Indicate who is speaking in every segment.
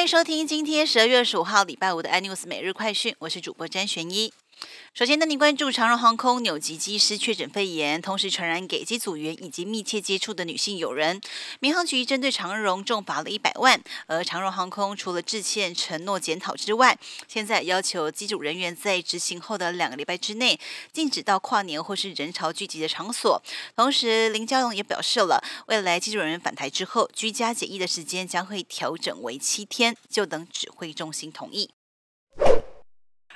Speaker 1: 欢迎收听今天十二月十五号礼拜五的 iNews 每日快讯，我是主播詹玄一。首先，带您关注长荣航空纽吉机师确诊肺炎，同时传染给机组员以及密切接触的女性友人。民航局针对长荣重罚了一百万，而长荣航空除了致歉承诺检讨之外，现在要求机组人员在执行后的两个礼拜之内，禁止到跨年或是人潮聚集的场所。同时，林佳龙也表示了，未来机组人员返台之后，居家检疫的时间将会调整为七天，就等指挥中心同意。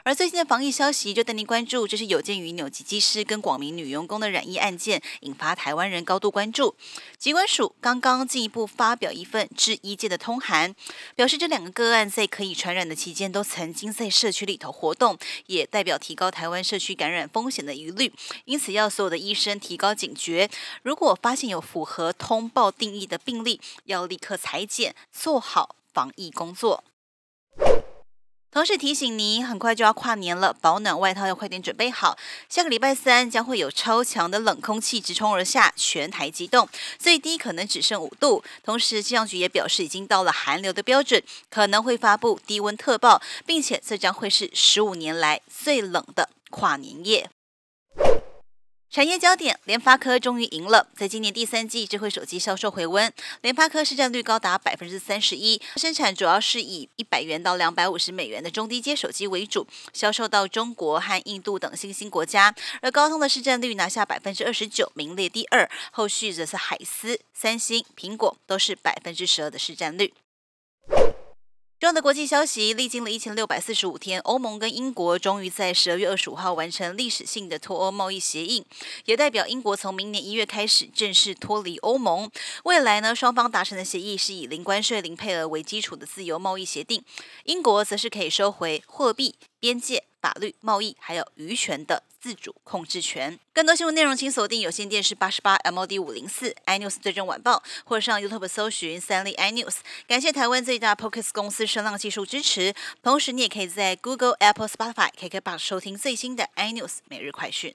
Speaker 1: 而最新的防疫消息就带您关注，这是有鉴于纽吉机师跟广明女员工的染疫案件，引发台湾人高度关注。疾管署刚刚进一步发表一份致医界的通函，表示这两个个案在可以传染的期间都曾经在社区里头活动，也代表提高台湾社区感染风险的疑虑，因此要所有的医生提高警觉，如果发现有符合通报定义的病例，要立刻裁剪，做好防疫工作。同时提醒您，很快就要跨年了，保暖外套要快点准备好。下个礼拜三将会有超强的冷空气直冲而下，全台急冻，最低可能只剩五度。同时，气象局也表示，已经到了寒流的标准，可能会发布低温特报，并且这将会是十五年来最冷的跨年夜。产业焦点，联发科终于赢了。在今年第三季，智慧手机销售回温，联发科市占率高达百分之三十一，生产主要是以一百元到两百五十美元的中低阶手机为主，销售到中国和印度等新兴国家。而高通的市占率拿下百分之二十九，名列第二，后续则是海思、三星、苹果都是百分之十二的市占率。的国际消息，历经了一千六百四十五天，欧盟跟英国终于在十二月二十五号完成历史性的脱欧贸易协议，也代表英国从明年一月开始正式脱离欧盟。未来呢，双方达成的协议是以零关税、零配额为基础的自由贸易协定，英国则是可以收回货币、边界。法律、贸易还有渔权的自主控制权。更多新闻内容，请锁定有线电视八十八 MOD 五零四 iNews 最正晚报，或上 YouTube 搜寻三立 iNews。感谢台湾最大 p o c k s t 公司声浪技术支持。同时，你也可以在 Google、Apple、Spotify、KKBox 收听最新的 iNews 每日快讯。